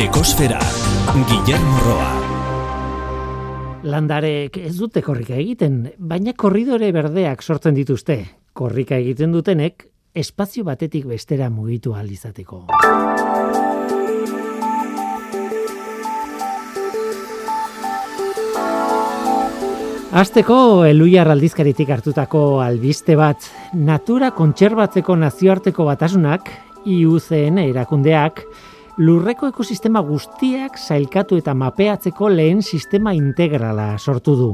Ekosfera, Guillermo Roa. Landarek ez dute korrika egiten, baina korridore berdeak sortzen dituzte. Korrika egiten dutenek, espazio batetik bestera mugitu alizateko. Azteko eluiar aldizkaritik hartutako albiste bat, natura kontserbatzeko nazioarteko batasunak, IUCN erakundeak, lurreko ekosistema guztiak sailkatu eta mapeatzeko lehen sistema integrala sortu du.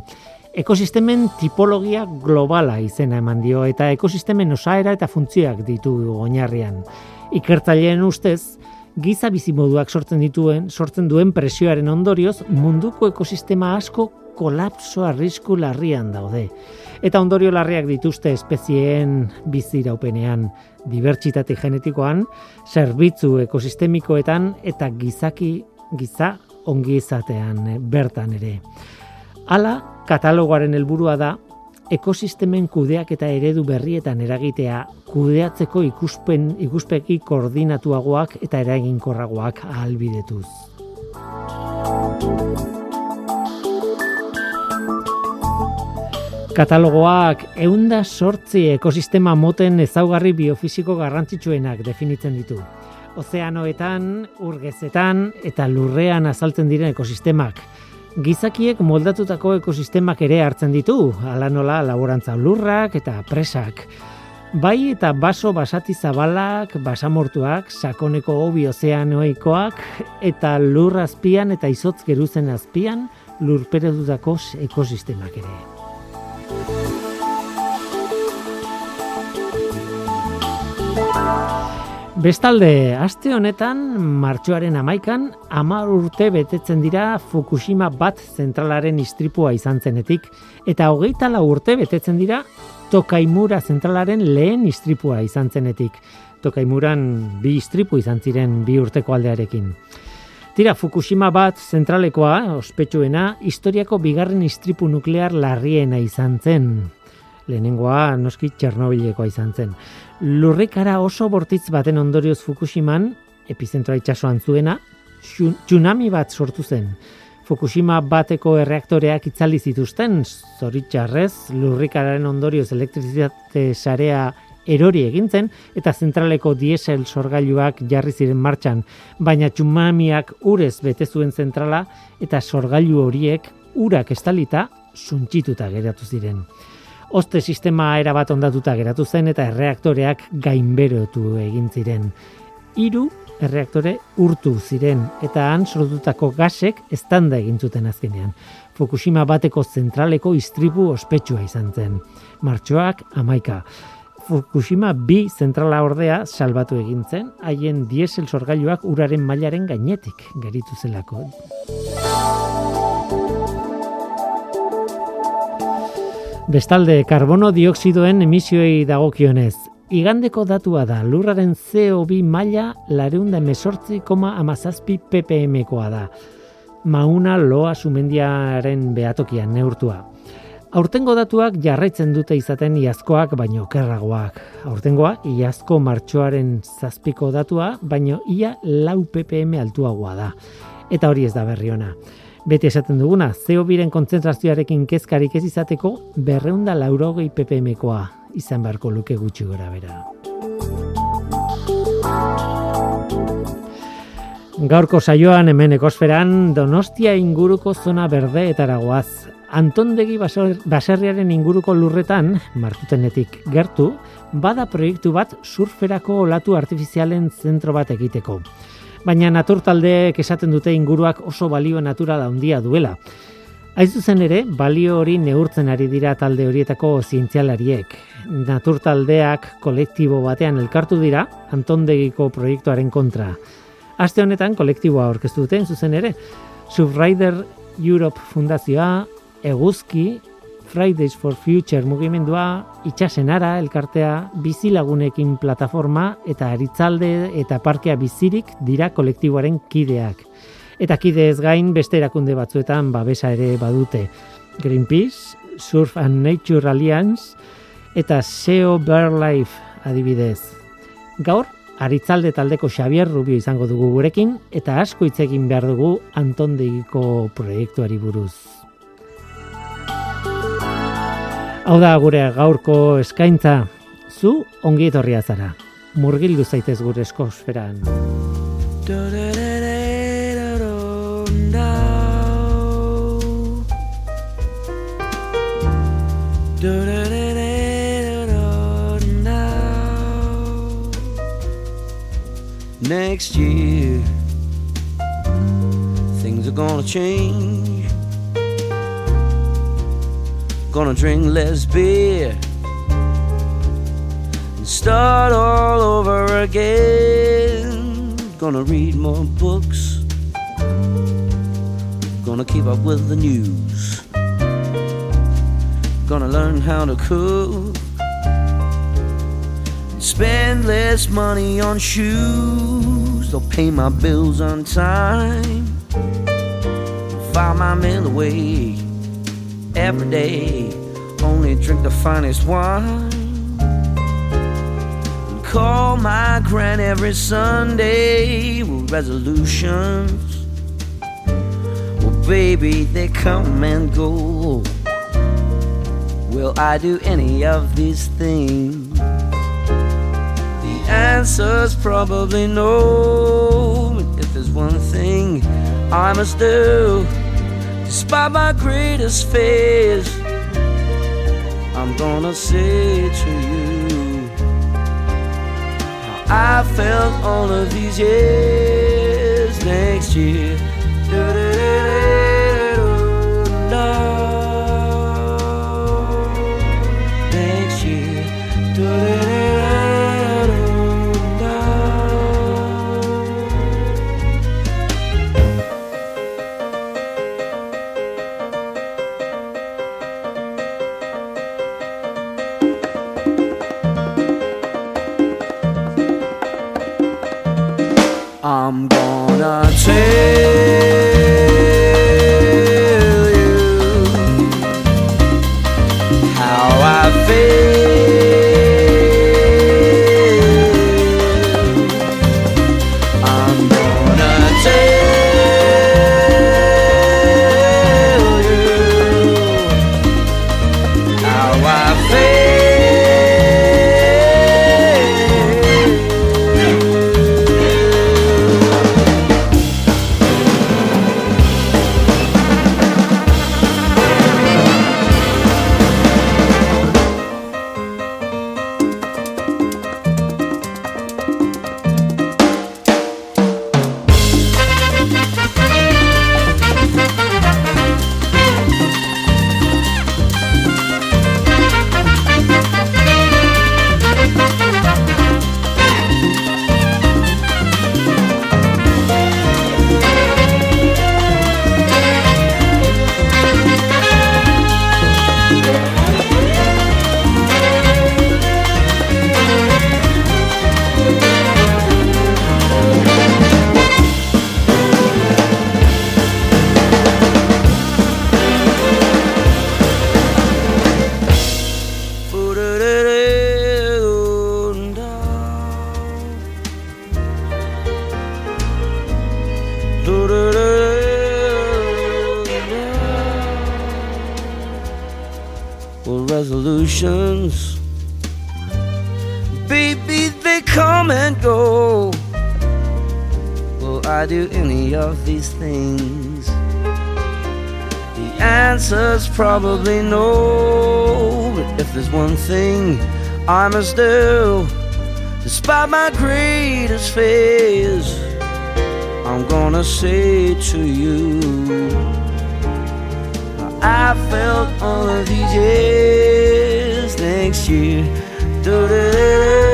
Ekosistemen tipologia globala izena eman dio eta ekosistemen osaera eta funtzioak ditu oinarrian. Ikertzaileen ustez, giza bizimoduak sortzen dituen, sortzen duen presioaren ondorioz munduko ekosistema asko kolapso arrisku larrian daude. Eta ondorio larriak dituzte espezieen biziraupenean, dibertsitate genetikoan, zerbitzu ekosistemikoetan eta gizaki giza ongi izatean eh, bertan ere. Hala, katalogoaren helburua da ekosistemen kudeak eta eredu berrietan eragitea kudeatzeko ikuspen ikuspegi koordinatuagoak eta eraginkorragoak ahalbidetuz. Katalogoak eunda sortzi ekosistema moten ezaugarri biofisiko garrantzitsuenak definitzen ditu. Ozeanoetan, urgezetan eta lurrean azaltzen diren ekosistemak. Gizakiek moldatutako ekosistemak ere hartzen ditu, ala nola laborantza lurrak eta presak. Bai eta baso basati zabalak, basamortuak, sakoneko hobi ozeanoikoak eta lur azpian eta izotz geruzen azpian lurperedutako ekosistemak ere. Bestalde, aste honetan, martxoaren amaikan, amar urte betetzen dira Fukushima bat zentralaren istripua izan zenetik, eta hogeita la urte betetzen dira Tokaimura zentralaren lehen istripua izan zenetik. Tokaimuran bi istripu izan ziren bi urteko aldearekin. Tira, Fukushima bat zentralekoa, ospetsuena, historiako bigarren istripu nuklear larriena izan zen. Lehenengoa, noski, Txernobilekoa izan zen. Lurrikara oso bortitz baten ondorioz Fukushiman, epizentroa itxasoan zuena, tsunami bat sortu zen. Fukushima bateko erreaktoreak itzali zituzten, zoritxarrez, lurrikararen ondorioz elektrizitate sarea erori egintzen eta zentraleko diesel sorgailuak jarri ziren martxan, baina tsunamiak urez bete zuen zentrala eta sorgailu horiek urak estalita suntxituta geratu ziren. Oste sistema erabat ondatuta geratu zen eta erreaktoreak gainberotu egin ziren. Hiru erreaktore urtu ziren eta han sortutako gasek estanda egin zuten azkenean. Fukushima bateko zentraleko istribu ospetsua izan zen. Martxoak amaika. Fukushima bi zentrala ordea salbatu egin zen, haien diesel sorgailuak uraren mailaren gainetik geritu zelako. Bestalde, karbono dioksidoen emisioei dagokionez, igandeko datua da lurraren CO2 maila lareunda mesortzi koma amazazpi ppmkoa da. Mauna loa sumendiaren behatokian neurtua. Aurtengo datuak jarraitzen dute izaten iazkoak baino kerragoak. Aurtengoa iazko martxoaren zazpiko datua baino ia lau ppm altuagoa da. Eta hori ez da berri ona. Beti esaten duguna, zeo biren kontzentrazioarekin kezkarik ez izateko berreunda laurogei ppmkoa izan beharko luke gutxi gora bera. Gaurko saioan hemen ekosferan Donostia inguruko zona berde eta Antondegi baserriaren inguruko lurretan, martutenetik gertu, bada proiektu bat surferako olatu artifizialen zentro bat egiteko. Baina naturtaldeek esaten dute inguruak oso balio natural handia duela. Aiz zuzen ere, balio hori neurtzen ari dira talde horietako zientzialariek. Naturtaldeak kolektibo batean elkartu dira, Antondegiko proiektuaren kontra. Aste honetan kolektiboa aurkeztu duten zuzen ere, Subrider Europe Fundazioa, eguzki, Fridays for Future mugimendua, itxasenara elkartea, bizilagunekin plataforma eta aritzalde eta parkea bizirik dira kolektiboaren kideak. Eta kide ez gain beste erakunde batzuetan babesa ere badute. Greenpeace, Surf and Nature Alliance eta SEO Life adibidez. Gaur, Aritzalde taldeko Xavier Rubio izango dugu gurekin eta asko hitz egin behar dugu Antondegiko proiektuari buruz. Hau da gure gaurko eskaintza, zu ongi etorria zara. Murgildu zaitez gure eskosferan. Next year, things are gonna change. Gonna drink less beer and start all over again. Gonna read more books. Gonna keep up with the news. Gonna learn how to cook. Spend less money on shoes. They'll pay my bills on time. File my mail away every day. Only drink the finest wine. And call my grand every Sunday with resolutions. Well, baby, they come and go. Will I do any of these things? The answer's probably no. But if there's one thing I must do, despite my greatest fears, I'm gonna say to you how I felt all of these years next year. Next probably know. But if there's one thing I must do, despite my greatest fears, I'm gonna say to you. I felt all of these years next year. Next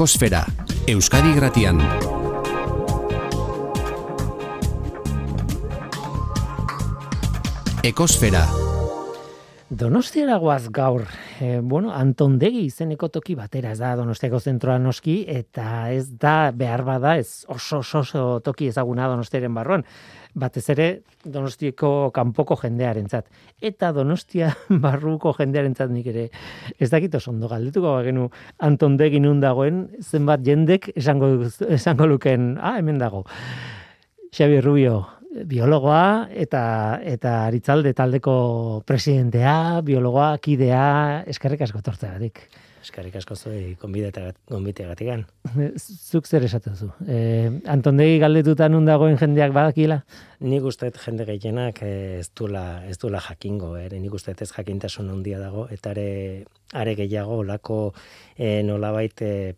Ekosfera, Euskadi Gratian. Ekosfera. Donostiara guaz gaur, e, bueno, Antondegi izeneko toki batera ez da Donostiako zentroa noski, eta ez da behar bada, ez oso oso, oso toki ezaguna Donostiaren barruan, batez ere Donostiako kanpoko jendearentzat. Eta Donostia barruko jendearentzat nik ere ez dakit oso ondo galdetuko bagenu. Antondegi nun dagoen, zenbat jendek esango, esango luken, ah, hemen dago. Xabi Rubio, biologoa eta eta aritzalde taldeko presidentea, biologoa, kidea, eskerrik asko tortzeagatik. Eskerrik asko zuei gonbiteagatik. Zuk zer esatu zu? Eh, Antondegi galdetuta nun dagoen jendeak badakila? Nik uste jende gehienak eh, ez dula ez dula jakingo, ere nik uste ez jakintasun handia dago eta are are gehiago olako eh, nolabait eh,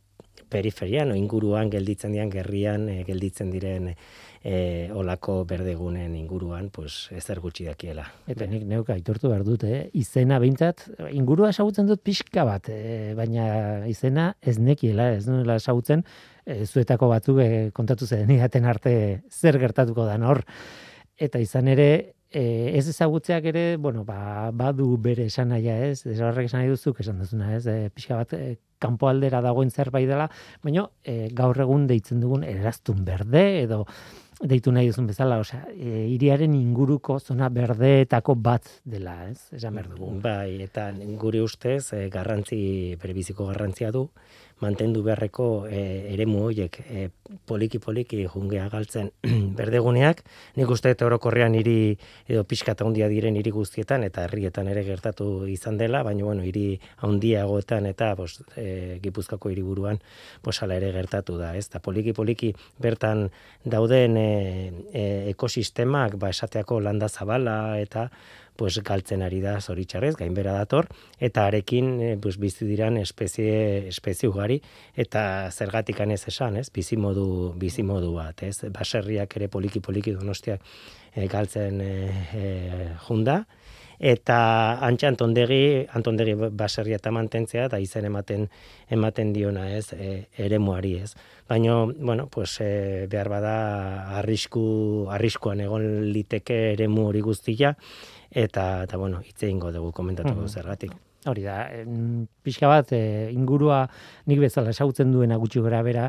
periferian o inguruan gelditzen dian gerrian eh, gelditzen diren e, olako berdegunen inguruan, pues, ezer gutxi dakiela. Eta nik neuk aitortu behar dut, eh? izena behintzat, ingurua esagutzen dut pixka bat, eh? baina izena ez nekiela, ez nuela esagutzen, e, zuetako batzuk e, kontatu zen arte zer gertatuko da hor. Eta izan ere, e, ez ezagutzeak ere, bueno, ba, badu bere esan ez, ez horrek esan nahi duzuk esan duzuna ez, e, pixka bat e, kanpo aldera dagoen zerbait dela, baina e, gaur egun deitzen dugun eraztun berde edo deitu nahi duzun bezala, osea, e, iriaren inguruko zona berdeetako bat dela, ez? Esan behar dugu. Bai, eta gure ustez, e, garrantzi, berebiziko garrantzia du, mantendu beharreko e, eremu horiek e, poliki poliki jungea galtzen berdeguneak, nik uste eta orokorrean hiri edo pixkata handia diren hiri guztietan eta herrietan ere gertatu izan dela, baina bueno, hiri handiagoetan eta bos, e, Gipuzkako hiriburuan posala ere gertatu da, ez? Ta poliki poliki bertan dauden e, e, ekosistemak ba esateako landa zabala eta pues galtzen ari da zoritxarrez, gainbera dator, eta arekin e, pues, bizi diran espezie, espezie ugari, eta zergatik ez esan, ez? Bizi modu, bizi modu bat, ez? Baserriak ere poliki-poliki donostiak e, galtzen e, e, junda, eta antxe antondegi, antondegi baserria eta mantentzea, eta izen ematen ematen diona, ez, e, ere muari, ez. Baina, bueno, pues, e, behar bada arrisku, arriskuan egon liteke ere hori guztia, eta eta bueno, hitze eingo dugu komentatuko mm zergatik. Hori da, pixka bat e, ingurua nik bezala esautzen duena gutxi gora bera,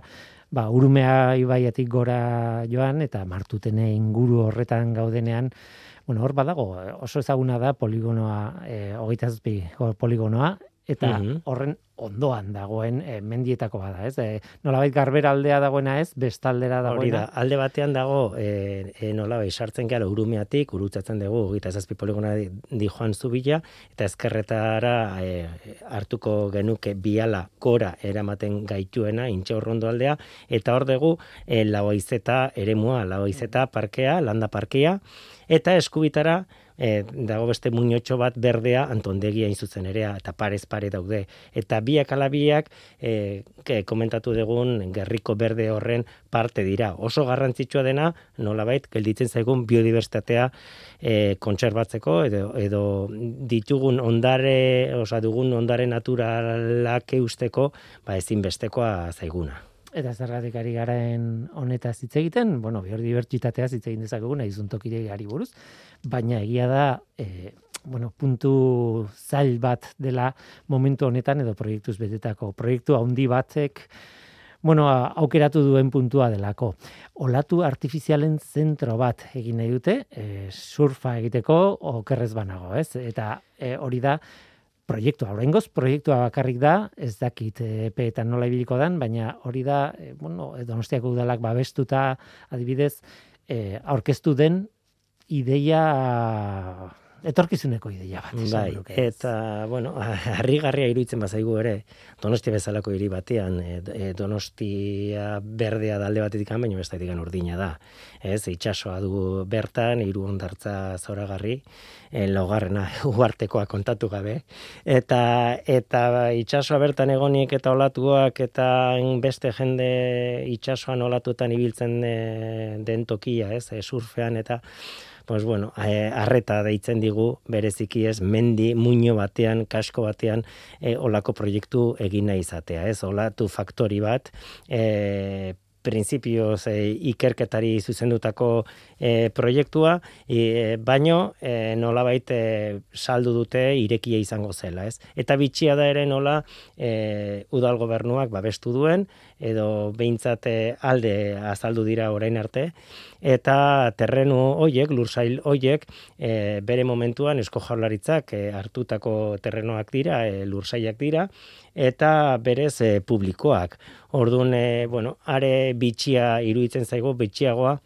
ba, urumea ibaiatik gora joan eta martutene inguru horretan gaudenean, bueno, hor badago, oso ezaguna da poligonoa, e, hogeita poligonoa, eta mhm. horren ondoan dagoen e, mendietako bada, ez? E, nolabait garbera aldea dagoena ez, bestaldera dagoena. da, alde batean dago, e, e, nolabait sartzen gara urumeatik, urutzatzen dugu, gita zazpi poligona di, di joan zubila, eta ezkerretara e, hartuko genuke biala kora eramaten gaituena, intxe horrondo aldea, eta hor dugu, e, lauaizeta eremua, lauaizeta parkea, landa parkea, eta eskubitara, e, dago beste muñotxo bat berdea antondegia zuzen erea eta parez pare daude. Eta biak alabiak e, komentatu dugun gerriko berde horren parte dira. Oso garrantzitsua dena nolabait gelditzen zaigun biodiversitatea e, kontserbatzeko edo, edo ditugun ondare osa dugun ondare naturalak eusteko ba ezinbestekoa zaiguna Eta zergatik ari garen honetaz hitz egiten, bueno, biodibertsitatea hitz egin dezakegu naizun tokire gari buruz, baina egia da, e, bueno, puntu zail bat dela momentu honetan edo proiektuz betetako proiektu handi batek bueno, aukeratu duen puntua delako. Olatu artifizialen zentro bat egin nahi dute, e, surfa egiteko okerrez banago, ez? Eta e, hori da, proiektua. Oraingoz proiektua bakarrik da, ez dakit epeetan nola ibiliko dan, baina hori da, e, bueno, Donostiako udalak babestuta adibidez, e, aurkeztu den ideia etorkizuneko ideia bat. Bai, eta, bueno, harrigarria iruditzen bazaigu ere, donostia bezalako hiri batean, e, donostia berdea dalde batetik baina bestatik urdina da. Ez, itxasoa du bertan, hiru ondartza zoragarri, e, laugarrena uartekoa kontatu gabe. Eta, eta itxasoa bertan egonik eta olatuak eta beste jende itxasoan olatuetan ibiltzen den tokia, ez, surfean eta pues bueno, eh, arreta deitzen digu bereziki ez mendi muño batean, kasko batean e, olako proiektu egin nahi izatea, ez? Olatu faktori bat, e, printzipioz e, ikerketari zuzendutako e, proiektua, e, baino e, nolabait e, saldu dute irekia izango zela, ez? Eta bitxia da ere nola e, udal gobernuak babestu duen, edo behintzat alde azaldu dira orain arte, eta terrenu hoiek, lursail hoiek, e, bere momentuan esko jaularitzak e, hartutako terrenoak dira, e, lursailak dira, eta berez e, publikoak. Orduan, e, bueno, are bitxia iruditzen zaigo, bitxiagoa,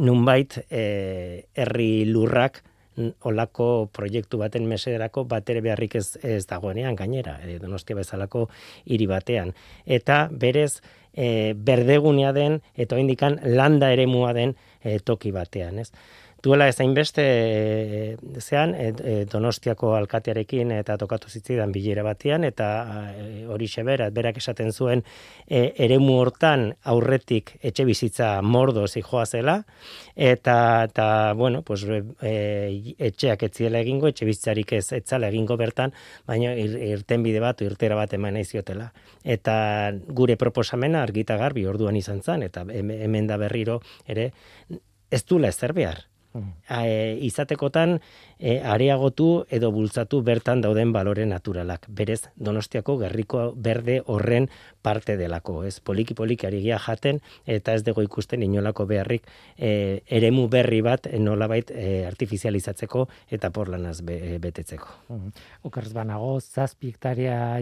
nunbait e, herri lurrak olako proiektu baten mesederako batere beharrik ez, ez dagoenean gainera, e, donostia bezalako hiri batean. Eta berez e, berdegunea den, eta indikan landa eremua den e, toki batean. Ez? Duela ez hainbeste e, zean e, Donostiako alkatearekin eta tokatu zitzidan bilera batean eta e, hori xebera, berak esaten zuen e, eremu hortan aurretik etxe bizitza mordo zijoa zela eta, eta bueno, pues, e, etxeak etziela egingo, etxe bizitzarik ez etzala egingo bertan, baina ir, irten bide bat, irtera bat eman ziotela. Eta gure proposamena argita garbi orduan izan zen, eta hemen da berriro ere, ez dula ezer behar e, izatekotan e, areagotu edo bultzatu bertan dauden balore naturalak. Berez, Donostiako gerriko berde horren parte delako, ez? Poliki poliki ari jaten eta ez dago ikusten inolako beharrik e, eremu berri bat nolabait e, artifizializatzeko eta porlanaz be, betetzeko. Mm. Okerz banago, zazpi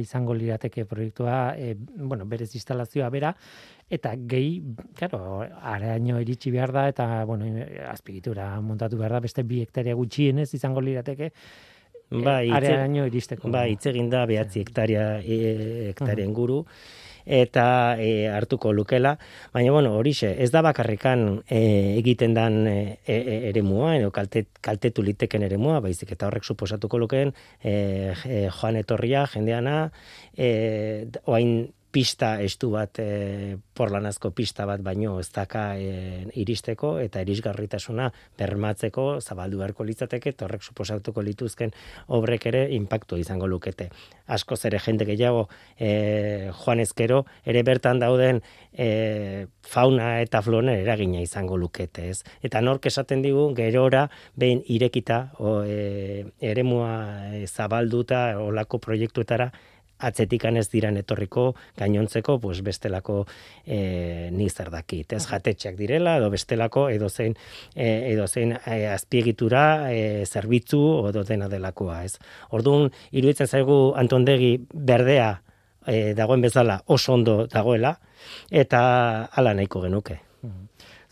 izango lirateke proiektua, e, bueno, berez instalazioa bera, eta gehi, claro, araño iritsi behar da eta bueno, azpigitura montatu behar da beste bi hektaria gutxienez izango lirateke. Ba, e, araño iristeko. Ba, hitz egin da 9 hektaria e, hektarien guru eta e, hartuko lukela, baina bueno, horixe, ez da bakarrikan e, egiten dan e, e, eremua, edo kalte, kaltetu liteken eremua, baizik eta horrek suposatuko lukeen e, e, joan etorria, jendeana, e, oain pista estu bat e, porlanazko pista bat baino ez daka e, iristeko eta irisgarritasuna bermatzeko zabaldu beharko litzateke eta horrek suposatuko lituzken obrek ere inpaktu izango lukete. Asko zere jende gehiago e, joan ezkero ere bertan dauden e, fauna eta flone eragina izango lukete ez. Eta nork esaten digu gerora behin irekita o, e, eremua e, zabalduta olako proiektuetara atzetikan ez diran etorriko gainontzeko pues bestelako e, ni zer dakit. Ez jatetxeak direla edo bestelako edo zein e, edo zein e, azpiegitura e, zerbitzu edo dena delakoa ez? Ordun iruditzen zaigu Antondegi berdea e, dagoen bezala oso ondo dagoela eta hala nahiko genuke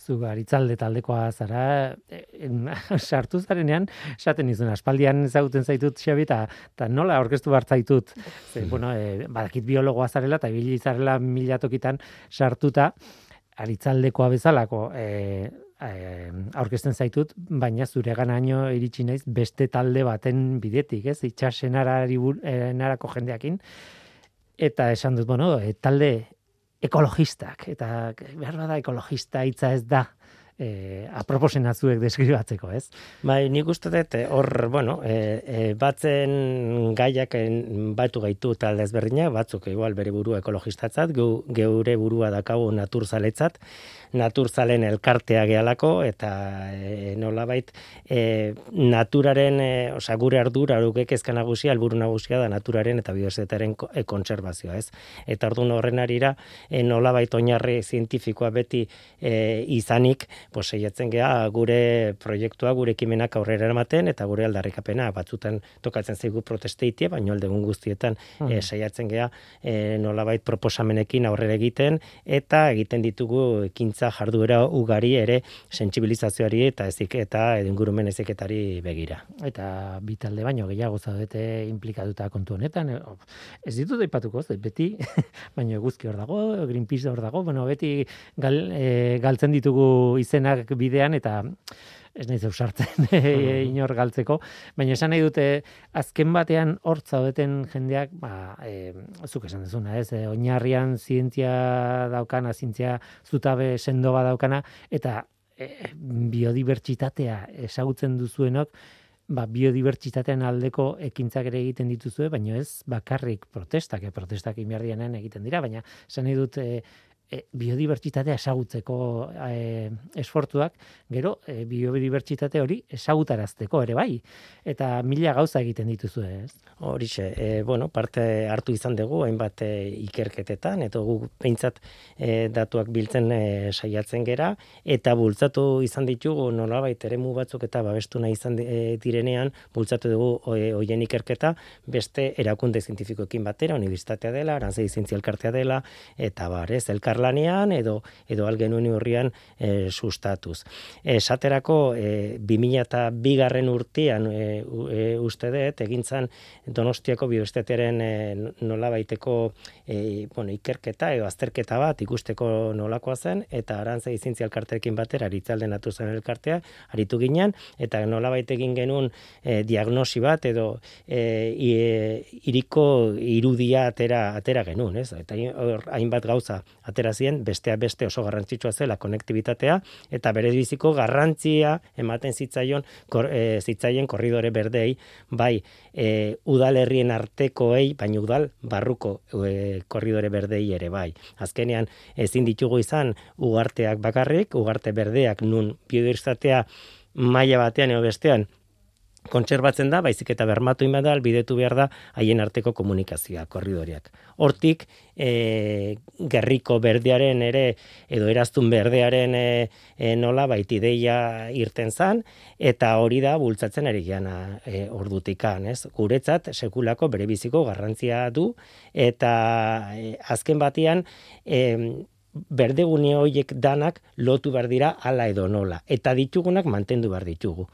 zu baritzalde taldekoa zara, sartu zarenean, esaten izun, aspaldian ezagutzen zaitut xabi, eta nola orkestu bartzaitut, ze, bueno, e, badakit biologoa zarela, eta ibili zarela milatokitan sartuta, aritzaldekoa bezalako, e, e, aurkezten zaitut, baina zure ganaino iritsi naiz beste talde baten bidetik, ez? Itxasenarari narako jendeakin. Eta esan dut, bueno, e, talde ekologistak, eta behar bada ekologista hitza ez da, eh, aproposena zuek deskribatzeko, ez? Bai, nik uste dut, eh, hor, bueno, eh, eh, batzen gaiak batu gaitu talde ezberdina, batzuk igual bere burua ekologistatzat, geure burua dakagu naturzaletzat, naturzalen elkartea gehalako, eta e, nolabait e, naturaren, e, oza, gure ardura, arukek ezka nagusia, alburu nagusia da naturaren eta e, kontserbazioa, ez? Eta orduan horren arira, e, nolabait oinarri zientifikoa beti e, izanik, pues, seiatzen gea gure proiektua, gure ekimenak aurrera eramaten, eta gure aldarrikapena batzutan tokatzen zaigu protesteitie, baino aldegun guztietan mm. e, saiatzen gea e, nolabait proposamenekin aurrera egiten, eta egiten ditugu ekintza jarduera ugari ere sentsibilizazioari eta ezik eta ingurumen eziketari begira. Eta bi talde baino gehiago zaudete implikatuta kontu honetan, ez ditut aipatuko, beti baino eguzki hor dago, Greenpeace hor dago, bueno, beti gal, e, galtzen ditugu izenak bidean eta ez nahi zeu sartzen e, inor galtzeko, baina esan nahi dute azken batean hor zaudeten jendeak, ba, e, zuk esan dezuna, ez, e, oinarrian zientzia daukana, zientzia zutabe sendo daukana, eta e, biodibertsitatea esagutzen duzuenok, ba, biodibertsitatean aldeko ekintzak ere egiten dituzue, baina ez bakarrik protestak, e, protestak inbiardianen egiten dira, baina esan nahi dut, e, e, biodibertsitatea esagutzeko e, esfortuak, gero e, biodibertsitate hori esagutarazteko ere bai, eta mila gauza egiten dituzu ez? Horixe, e, bueno, parte hartu izan dugu, hainbat e, ikerketetan, eta gu peintzat e, datuak biltzen e, saiatzen gera, eta bultzatu izan ditugu nolabait eremu batzuk eta babestu nahi izan e, direnean, bultzatu dugu hoien ikerketa, beste erakunde zientifikoekin batera, universitatea dela, arantzei zientzialkartea dela, eta bar, ez, elkarlanean edo edo algenuen urrian e, sustatuz. Esaterako e, 2002 garren urtean e, e, uste dut egintzan Donostiako bioestetearen e, nola baiteko e, bueno, ikerketa edo azterketa bat ikusteko nolakoa zen eta arantza izintzi elkarteekin batera aritzalden atu zen elkartea aritu ginen eta nola egin genuen e, diagnosi bat edo e, iriko irudia atera, atera genuen, ez? Eta hainbat gauza atera zien, bestea beste oso garrantzitsua zela konektibitatea eta bere biziko garrantzia ematen zitzaion kor, e, zitzaien korridore berdei, bai e, udalerrien artekoei, baina udal barruko e, korridore berdei ere bai. Azkenean ezin ditugu izan ugarteak bakarrik, ugarte berdeak nun biodiversitatea maila batean edo bestean kontserbatzen da, baizik eta bermatu inba da, albidetu behar da, haien arteko komunikazioa, korridoriak. Hortik, e, gerriko berdearen ere, edo eraztun berdearen e, e, nola, baiti deia irten zan, eta hori da, bultzatzen ari geana e, ordutikan, ez? Guretzat, sekulako bere biziko garrantzia du, eta e, azken batian, e, berdegune horiek danak lotu behar dira ala edo nola. Eta ditugunak mantendu behar ditugu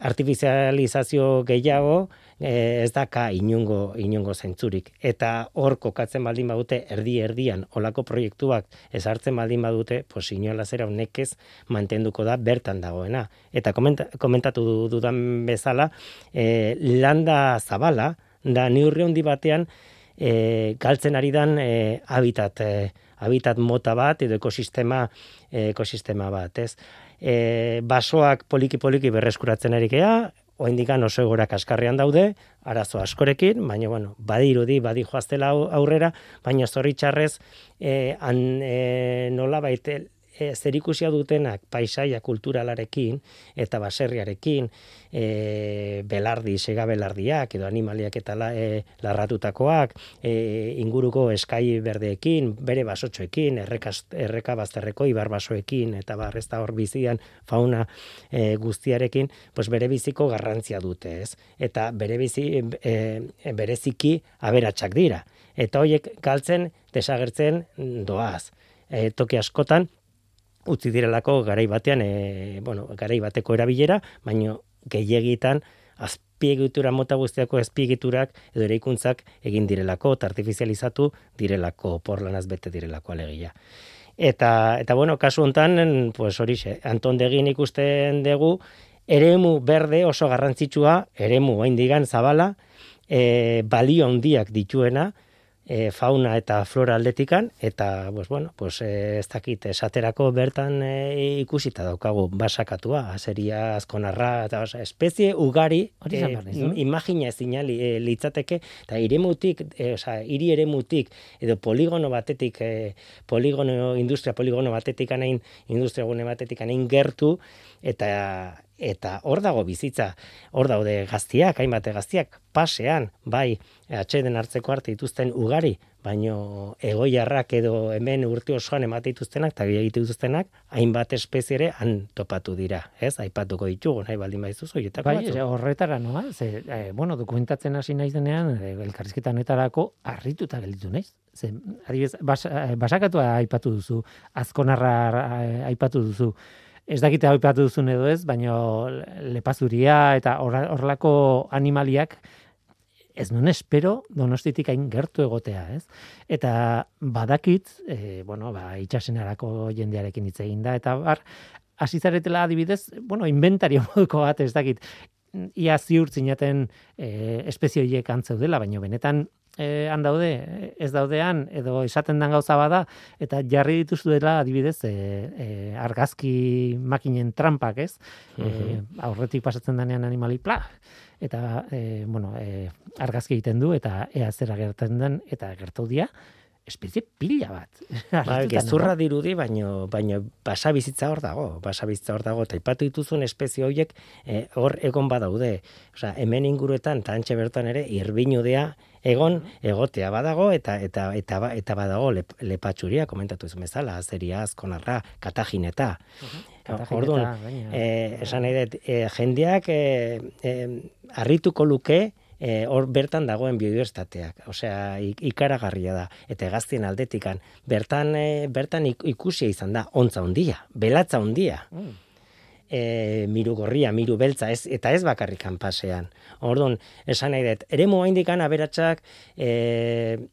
artifizializazio gehiago e, ez daka inungo inungo zentzurik. Eta hor kokatzen baldin badute erdi erdian olako proiektuak ezartzen baldin badute pues inola zera honekez mantenduko da bertan dagoena. Eta komentatu dudan bezala e, landa zabala da neurri handi batean e, galtzen ari dan e, habitat e, habitat mota bat edo ekosistema ekosistema bat ez e, basoak poliki poliki berreskuratzen ari gea, oindikan oso egora kaskarrean daude, arazo askorekin, baina bueno, badirudi, badi joaztela aurrera, baina zorritxarrez, e, an, e, nola baite, e, zerikusia dutenak paisaia kulturalarekin eta baserriarekin, e, belardi, sega belardiak edo animaliak eta la, e, larratutakoak, e, inguruko eskai berdeekin, bere basotxoekin, errekaz, erreka bazterreko ibar basoekin eta barrezta hor bizian fauna e, guztiarekin, pues bere biziko garrantzia dute, ez? Eta bere bizi e, bereziki aberatsak dira. Eta hoiek galtzen desagertzen doaz. E, toki askotan, utzi direlako garai batean, e, bueno, garai bateko erabilera, baino gehiagitan azpiegitura mota guztiako azpiegiturak edo eraikuntzak egin direlako, artifizializatu direlako, porlanaz bete direlako alegia. Eta, eta bueno, kasu hontan, pues horixe, Anton Degin ikusten dugu, eremu berde oso garrantzitsua, eremu hain digan zabala, e, balio handiak dituena, e, fauna eta flora aldetikan, eta, pues, bueno, pues, e, ez dakit, esaterako bertan e, ikusita daukagu basakatua, azeria azkonarra, eta oza, espezie ugari, e, imagina ez dinali, e, litzateke, eta iremutik, e, oza, iri eremutik, edo poligono batetik, e, poligono, industria poligono batetik anain, industria gune batetik anain gertu, eta eta hor dago bizitza, hor daude gaztiak, hainbat gaztiak, pasean, bai, atxeden hartzeko arte dituzten ugari, baino egoiarrak edo hemen urte osoan emate dituztenak, eta egite dituztenak, hainbat espeziere han topatu dira, ez? Aipatuko ditugu, nahi baldin baizu zoietako bai, horretara noa, ze, e, bueno, dokumentatzen hasi naiz denean, e, elkarrizketan netarako, arrituta gelditu naiz. Ze, adibes, bas, e, basakatua aipatu duzu, azkonarra aipatu duzu, ez dakite hau ipatu duzun edo ez, baina lepazuria eta horrelako animaliak ez non espero donostitik hain gertu egotea, ez? Eta badakit, e, bueno, ba, itxasenarako jendearekin hitz egin da, eta bar, asizaretela adibidez, bueno, inventario moduko bat, ez dakit, ia ziur zinaten e, espezioiek antzeudela, baina benetan e, han daude, ez daudean, edo esaten den gauza bada, eta jarri dituzu dela adibidez e, e, argazki makinen trampak, ez? E, aurretik pasatzen denean animali, pla! Eta, e, bueno, e, argazki egiten du, eta ea zera gertzen den, eta gertu dia, espezie pila bat. Ba, gezurra dirudi, baino, baino basa bizitza hor dago, basa bizitza hor dago, eta ipatu dituzun espezie horiek eh, hor egon badaude. Osea, hemen inguruetan, eta antxe bertan ere, irbinudea egon egotea badago, eta eta eta, eta badago lep, lepatxuria, komentatu zuen bezala, azeria, azkonarra, katajineta. Katajineta, Orduan, gainera. eh, esan nahi dut, eh, jendeak eh, eh, harrituko luke eh, hor bertan dagoen biodiversitateak. Osea, ik- ikaragarria da. Eta hegaztien aldetikan, bertan, eh, bertan ik- ikusia izan da, ontza handia, belatza handia. Mm. E, miru gorria, miru beltza, ez, eta ez bakarrikan pasean. Orduan, esan nahi dut, ere indikan aberatsak e,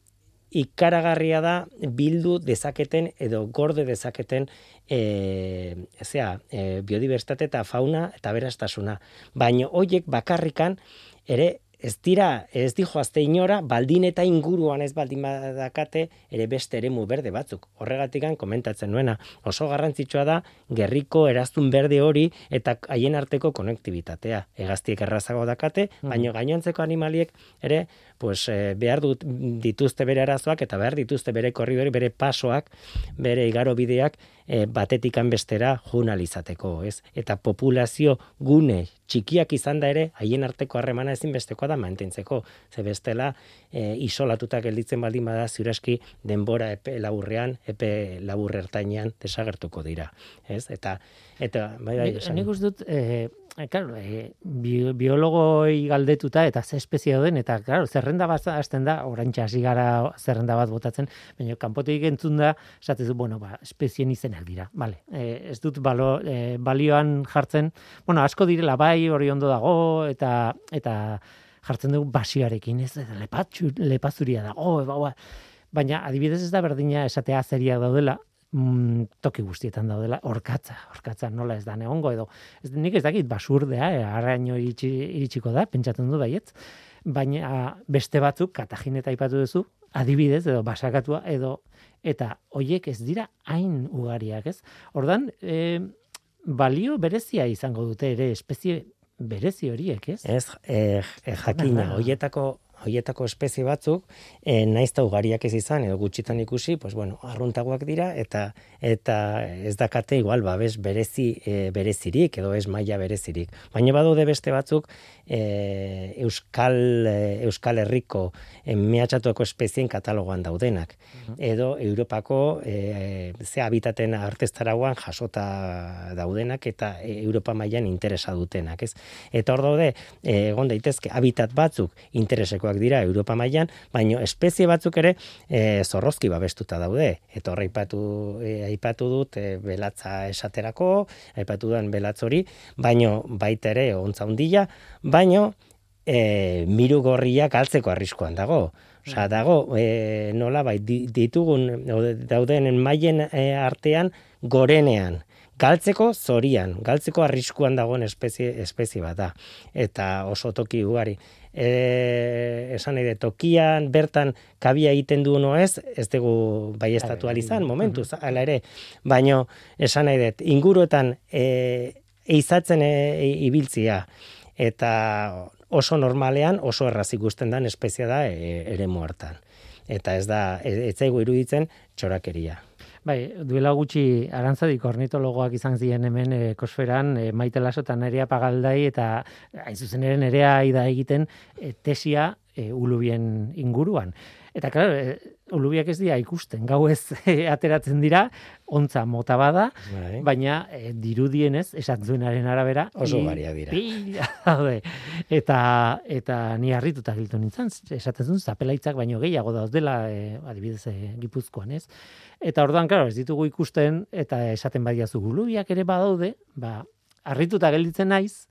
ikaragarria da bildu dezaketen edo gorde dezaketen e, zea, e, biodiversitate eta fauna eta berastasuna. Baina hoiek bakarrikan ere ez dira, ez dijoazte inora, baldin eta inguruan ez baldin badakate, ere beste eremu berde batzuk. Horregatikan komentatzen nuena, oso garrantzitsua da, gerriko eraztun berde hori eta haien arteko konektibitatea. Hegaztiek errazago dakate, baina gainontzeko animaliek ere, pues, eh, behar dut, dituzte bere arazoak eta behar dituzte bere korridori, bere pasoak, bere igaro bideak eh, batetikan bestera junalizateko, ez? Eta populazio gune txikiak izan da ere, haien arteko harremana ezinbestekoa da mantentzeko. Ze bestela, e, isolatutak gelditzen baldin bada ziuraski denbora epe laburrean, epe labur ertainean desagertuko dira, ez? Eta eta bai bai, Nik- esan. Nik dut, eh, claro, eh, bi, biologoi galdetuta eta ze espezie dauden, eta claro, zerrenda bat hasten da, oraintxe hasi gara zerrenda bat botatzen, baina kanpotik entzun da, esatezu, bueno, ba, espezien izenak dira, vale. Eh, ez dut balo, eh, balioan jartzen, bueno, asko direla bai, hori ondo dago, eta eta jartzen dugu basioarekin, ez, lepatxu, lepazuria dago, ba. baina adibidez ez da berdina esatea azeriak daudela, mm, toki guztietan daudela, orkatza, orkatza nola ez da negongo edo, ez, nik ez dakit basurdea, e, arraino iritsi, iritsiko da, pentsatzen du baietz, baina beste batzuk, katajineta aipatu duzu, adibidez edo basakatua edo, eta hoiek ez dira hain ugariak, ez? Ordan, e, balio berezia izango dute ere, espezie berezi horiek, ez? Ez, eh, eh, jakina, hoietako hoietako espezie batzuk, e, naiz eta ugariak ez izan, edo gutxitan ikusi, pues bueno, arruntagoak dira, eta eta ez dakate igual, babes berezi, e, berezirik, edo ez maila berezirik. Baina badaude beste batzuk, e, Euskal, e, Euskal Herriko e, mehatxatuako espezien katalogoan daudenak. Edo Europako e, ze habitaten artestarauan jasota daudenak eta Europa mailan interesa dutenak, ez? Eta hor daude, egon daitezke habitat batzuk interesekoak dira Europa mailan, baino espezie batzuk ere e, zorrozki babestuta daude. Eta hor aipatu, e, aipatu dut e, belatza esaterako, aipatu duan belatz hori, baino baita ere ontza hundila, baino e, miru gorriak galtzeko arriskuan dago. Osea, dago, e, nola bai, di- ditugun, dauden mailen e, artean gorenean. Galtzeko zorian, galtzeko arriskuan dagoen espezie, espezie bat da. Eta oso toki ugari. E, esan nahi tokian, bertan, kabia egiten du no ez, ez dugu bai estatu izan, momentuz, hala ere. Baino, esan nahi dut, inguruetan e, eizatzen e, ibiltzia, eta oso normalean, oso erraz ikusten den espezia da e, eremu hartan. Eta ez da, ez zaigu iruditzen txorakeria. Bai, duela gutxi arantzadi ornitologoak izan ziren hemen e, kosferan, e, maite laso eta nerea pagaldai, eta hain zuzen ere nerea ida egiten e, tesia e, ulubien inguruan. Eta, claro, e, ulubiak ez dira ikusten, gau ez e, ateratzen dira, ontza mota bada, Bai. baina e, dirudienez, esatzuenaren arabera, Oso ugariak dira. pila. Eta, eta ni harrituta giltu nintzen, esaten zuen, zapelaitzak baino gehiago daudela, e, adibidez, e, gipuzkoan, ez? Eta orduan, claro, ez ditugu ikusten, eta esaten badiazu gulubiak ere badaude, ba, harrituta gelditzen naiz,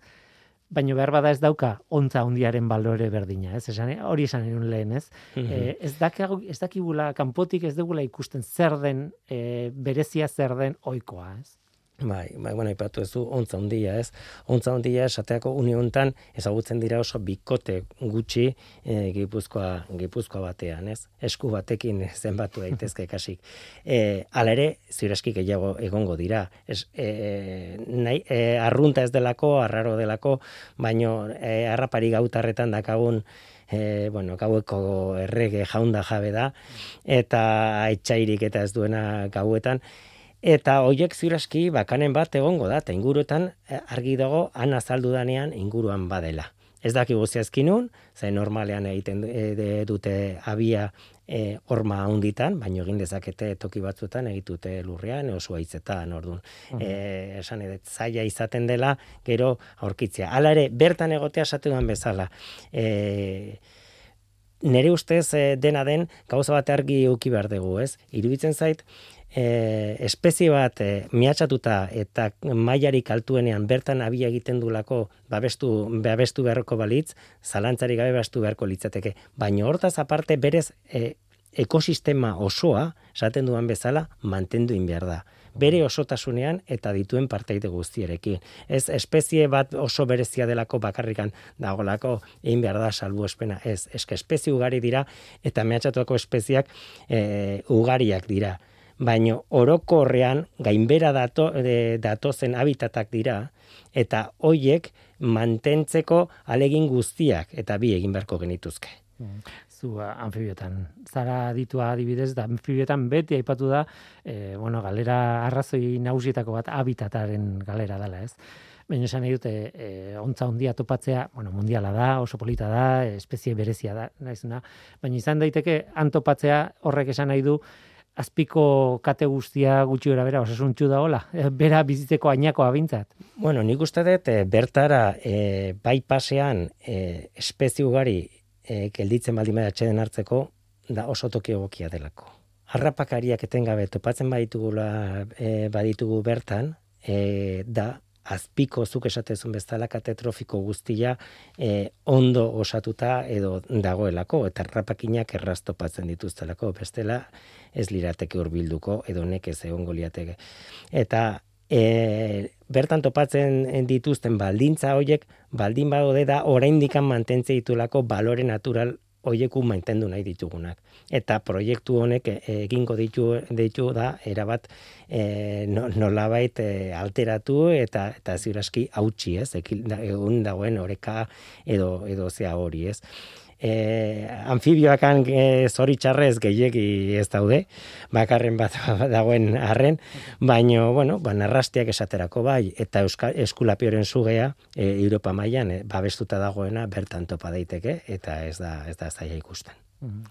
baino behar bada ez dauka ontza hundiaren balore berdina, ez? Esan, hori esan nuen lehen, ez? Eh, ez, dakagu, ez dakigula, kanpotik ez dugula ikusten zer den, e, berezia zer den oikoa, ez? Bai, bai, bueno, ipatu ez du, ontza handia, ez? Ontza handia esateako uni hontan ezagutzen dira oso bikote gutxi e, gipuzkoa, gipuzkoa batean, ez? Esku batekin zenbatu daitezke kasik. E, hala ere, ziuraski gehiago egongo dira. Ez, e, nahi, e, arrunta ez delako, arraro delako, baino e, harrapari gautarretan dakagun e, bueno, gaueko errege jaunda jabe da, eta etxairik eta ez duena gauetan, Eta hoiek ziraski bakanen bat egongo da, eta inguruetan eh, argi dago han azaldu danean inguruan badela. Ez daki guztiazkinun, ze normalean egiten e, dute abia e, orma handitan, baino egin dezakete toki batzuetan egitute lurrean, oso haitzetan, orduan. Uh esan edet, zaila izaten dela, gero aurkitzea. Hala ere, bertan egotea esatu bezala. E, nere ustez dena den, gauza bat argi uki behar dugu, ez? Iruditzen zait, e, espezie bat e, miatxatuta eta mailarik altuenean bertan abia egiten dulako babestu, babestu beharko balitz, zalantzari gabe babestu beharko litzateke. Baina hortaz aparte berez e, ekosistema osoa, esaten duan bezala, mantendu in behar da bere osotasunean eta dituen parteide guztierekin. Ez espezie bat oso berezia delako bakarrikan dagolako egin behar da salbu espena. Ez, eske espezie ugari dira eta mehatxatuako espeziak e, ugariak dira baino orokorrean gainbera dato, de, datozen habitatak dira, eta hoiek mantentzeko alegin guztiak eta bi egin beharko genituzke. Mm. Zu anfibiotan. Zara ditua adibidez, da anfibiotan beti aipatu da, e, bueno, galera arrazoi nausietako bat habitataren galera dela, ez? Baina esan nahi dute, e, ontza ondia topatzea, bueno, mundiala da, oso polita da, espezie berezia da, naizuna. Baina izan daiteke, antopatzea horrek esan nahi du, azpiko kate guztia gutxi gara bera, osasuntxu da hola, bera bizitzeko ainako abintzat. Bueno, nik uste dut, e, bertara, e, bai pasean, e, espezi ugari, e, gelditzen baldin den hartzeko, da oso toki egokia delako. Arrapakariak etengabe topatzen baditugula, e, baditugu bertan, e, da azpiko zuk esatezun bezala katetrofiko guztia e, ondo osatuta edo dagoelako eta rapakinak errastopatzen dituztelako. Bestela ez lirateke hurbilduko edo nekez egongo liateke eta e, bertan topatzen dituzten baldintza hoiek baldin badode da oraindikan mantentze ditulako balore natural hoieku mantendu nahi ditugunak. Eta proiektu honek e, egingo ditu, ditu da, erabat e, nolabait e, alteratu eta eta ziuraski hautsi ez, egun dagoen oreka edo, edo zea hori ez e, anfibioakan e, zoritxarrez gehiegi ez daude, bakarren bat dagoen arren, baino, bueno, ba, narrastiak esaterako bai, eta Euskal, eskulapioren zugea, e, Europa mailan e, babestuta dagoena bertan topa daiteke, eta ez da, ez da zaila ikusten. Mm,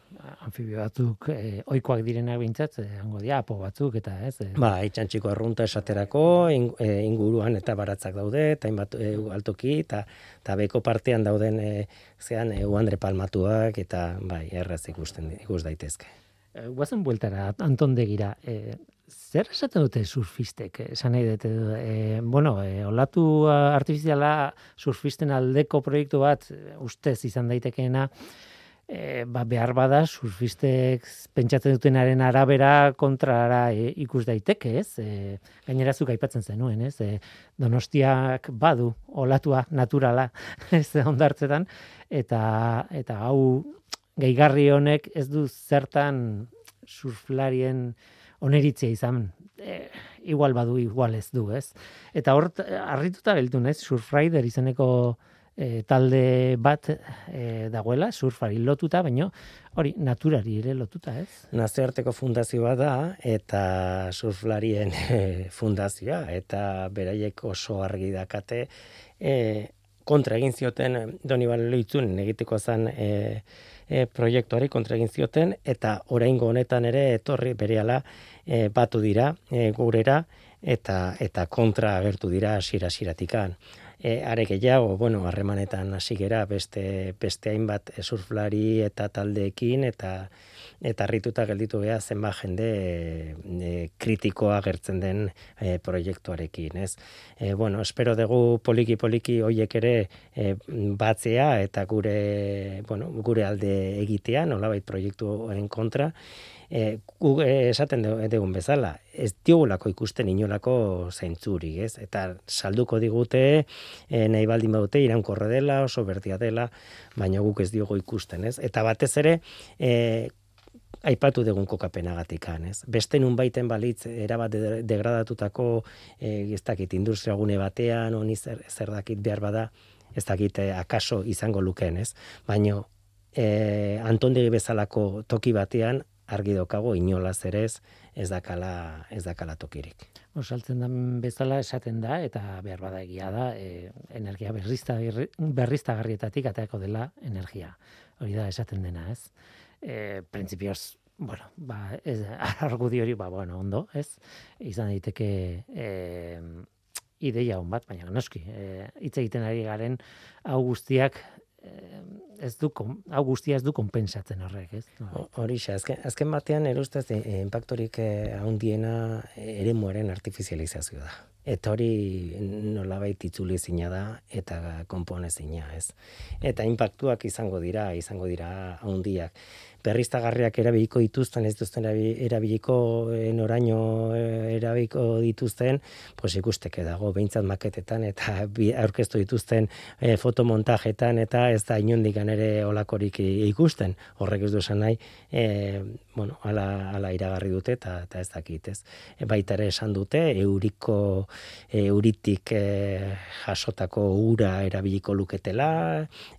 anfibio batzuk eh, oikoak direnak bintzat, eh, hango dia, apo batzuk, eta ez? Eh. Ba, itxantxiko arrunta esaterako, eh, inguruan eta baratzak daude, eta inbat eh, altoki, eta, eta beko partean dauden eh, zean, eh, uandre palmatuak, eta bai, erraz ikusten, ikus daitezke. Eh, guazen bueltara, Anton degira, eh, zer esaten dute surfistek? Esan nahi dute, eh, bueno, eh, olatu artifiziala surfisten aldeko proiektu bat, ustez izan daitekeena, e, ba, behar bada surfistek pentsatzen dutenaren arabera kontrara e, ikus daiteke, ez? E, gainerazuk aipatzen zenuen, ez? E, donostiak badu olatua naturala, ez ondartzetan, eta, eta hau gehigarri honek ez du zertan surflarien oneritzea izan, e, igual badu, igual ez du, ez? Eta hor, harrituta geltu, ez? Surfrider izeneko e, talde bat e, dagoela, surfari lotuta, baino hori naturari ere lotuta, ez? Nazioarteko fundazioa da, eta surflarien e, fundazioa, eta beraiek oso argi dakate, e, kontra egin zioten Donibal Loitzun egiteko zen e, e, proiektuari kontra egin zioten, eta oraingo honetan ere etorri berehala e, batu dira e, gurera, eta eta kontra agertu dira hasiera hasieratikan e, are gehiago, bueno, harremanetan hasi gera beste beste hainbat surflari eta taldeekin eta eta harrituta gelditu gea zenba jende e, kritikoa gertzen den e, proiektuarekin, ez? E, bueno, espero dugu poliki poliki hoiek ere e, batzea eta gure, bueno, gure alde egitea, nolabait proiektuaren kontra e, gu, e, esaten dugun bezala, ez diogulako ikusten inolako zaintzurik, ez? Eta salduko digute, e, nahi baldin badute, iraunkorre dela, oso berdia dela, baina guk ez diogo ikusten, ez? Eta batez ere, e, aipatu dugun kokapenagatikan, ez? Beste nun baiten balitz, erabat degradatutako, e, ez dakit, industria gune batean, oni zer, zer dakit behar bada, ez dakit, akaso izango lukeen, ez? Baina e, antondegi bezalako toki batean, argi dokago inolaz ere ez, ez dakala, ez dakala tokirik. Osaltzen den bezala esaten da, eta behar bada egia da, e, energia berrizta, berriztagarrietatik ateako dela energia. Hori da esaten dena, ez? E, Printzipioz, bueno, ba, ez, argudi hori, ba, bueno, ondo, ez? Izan daiteke e, ideia hon bat, baina noski, e, hitz egiten ari garen hau guztiak ez du hau guztia ez du konpensatzen horrek, ez? Hori xa, azken, azken batean erustez e, impactorik eh, handiena eremuaren artifizializazioa da. Eta hori nolabait itzuli zina da eta konpone zina, ez? Eta impactuak izango dira, izango dira handiak berriztagarriak erabiliko dituzten, ez duzten erabiliko noraino eh, erabiliko dituzten, pues ikusteke dago beintzat maketetan eta aurkeztu dituzten e, fotomontajetan eta ez da inondikan ere olakorik ikusten. Horrek ez du esan nahi, e, bueno, ala, ala iragarri dute eta, eta ez dakit, ez. Baita ere esan dute, euriko, euritik e, jasotako ura erabiliko luketela,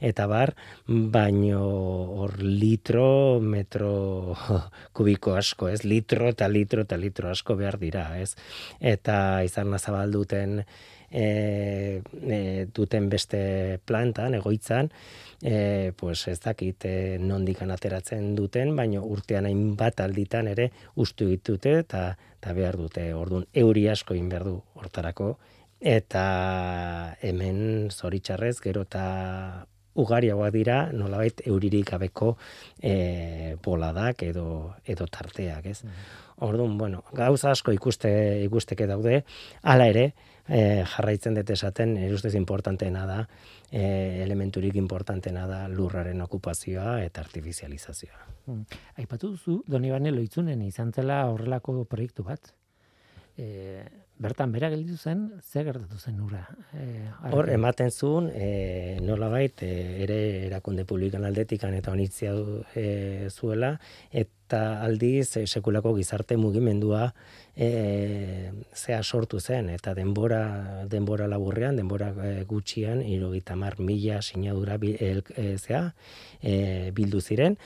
eta bar, baino hor litro metro kubiko asko, ez? Litro eta litro eta litro asko behar dira, ez? Eta izan nazabalduten e, e, duten beste plantan, egoitzan, e, pues ez dakit e, nondikan ateratzen duten, baina urtean hainbat alditan ere ustu ditute eta, eta behar dute, orduan, euri asko inberdu hortarako, eta hemen zoritxarrez gero eta ugariagoak dira nolabait euririk gabeko e, boladak edo edo tarteak, ez? Mm. Orduan, bueno, gauza asko ikuste ikusteke daude, hala ere, e, jarraitzen dut esaten, erustez importanteena da, e, elementurik importanteena da lurraren okupazioa eta artifizializazioa. Mm. Aipatu duzu, Donibane loitzunen izan zela horrelako proiektu bat? E, bertan bera gelditu zen, ze gertatu zen ura? E, Hor, ematen zuen, e, nola bait, e, ere erakunde publikan aldetikan eta onitzia du, e, zuela, eta aldiz e, sekulako gizarte mugimendua e, zea sortu zen, eta denbora, denbora laburrean, denbora gutxian, irogita mar mila sinadura e, zea, e, bildu ziren,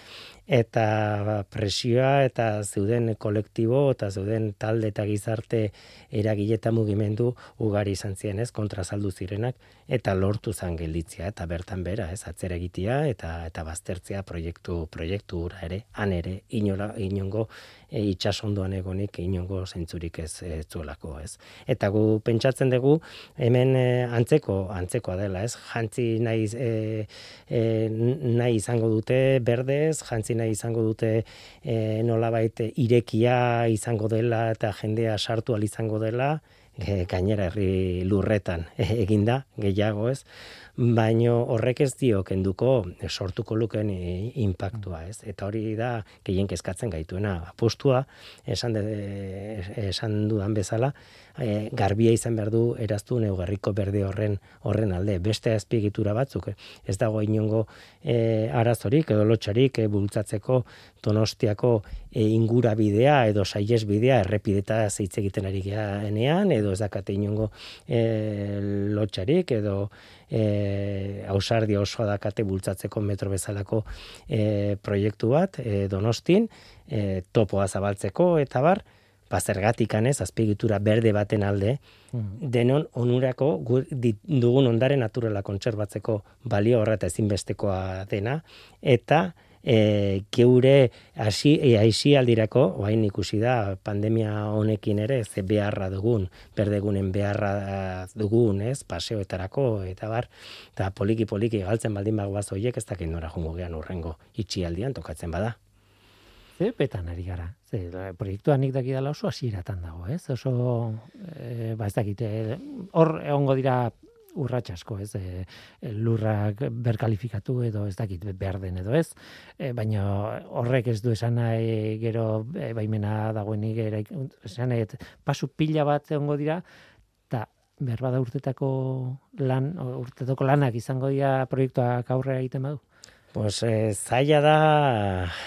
eta presioa eta zeuden kolektibo eta zeuden talde eta gizarte eragile eta mugimendu ugari izan ziren, ez, kontra saldu zirenak eta lortu zan gelditzea eta bertan bera, ez, atzera egitea eta eta baztertzea proiektu proiektu ere, han ere inola inongo e, itsasondoan egonik inongo zentzurik ez ez zuelako, ez. Eta gu pentsatzen dugu hemen e, antzeko antzekoa dela, ez? Jantzi nahi e, e, nahi izango dute berdez, jantzi nahi izango dute e, nolabait irekia izango dela eta jendea sartu al izango dela, e, gainera herri lurretan eginda gehiago, ez? Baino horrek ez dio kenduko sortuko luken inpaktua, ez? Eta hori da gehien kezkatzen gaituena. Apostua esan de, esan dudan bezala, e, garbia izan behar du eraztu neugarriko berde horren horren alde. Beste azpiegitura batzuk, ez dago inongo e, arazorik edo lotxarik e, bultzatzeko Donostiako e, ingura bidea edo saies bidea errepideta zeitz egiten ari geanean edo ez dakate inongo e, lotxarik edo e, ausardia osoa dakate bultzatzeko metro bezalako e, proiektu bat e, donostin, e, topoa zabaltzeko eta bar, bazergatik anez, azpigitura berde baten alde, hmm. denon onurako dugun ondare naturala kontserbatzeko balio horreta ezinbestekoa dena, eta e, geure hasi e, aldirako orain ikusi da pandemia honekin ere ze beharra dugun berdegunen beharra dugun ez paseoetarako eta bar eta poliki poliki galtzen baldin bagoaz hoiek ez dakit nora jongo gean urrengo itxialdian tokatzen bada Ze petan ari gara. Ze proiektua nik daki dela oso hasieratan dago, ez? Oso e, ba ez dakite hor egongo dira urrats asko, ez? E, lurrak berkalifikatu edo ez dakit behar den edo ez. E, baina horrek ez du esan nahi gero e, baimena dagoenik era esan nahi, pasu pila bat egongo dira eta behar bada urtetako lan urtetako lanak izango dira proiektuak aurrera egiten badu. Pues eh, zaila da,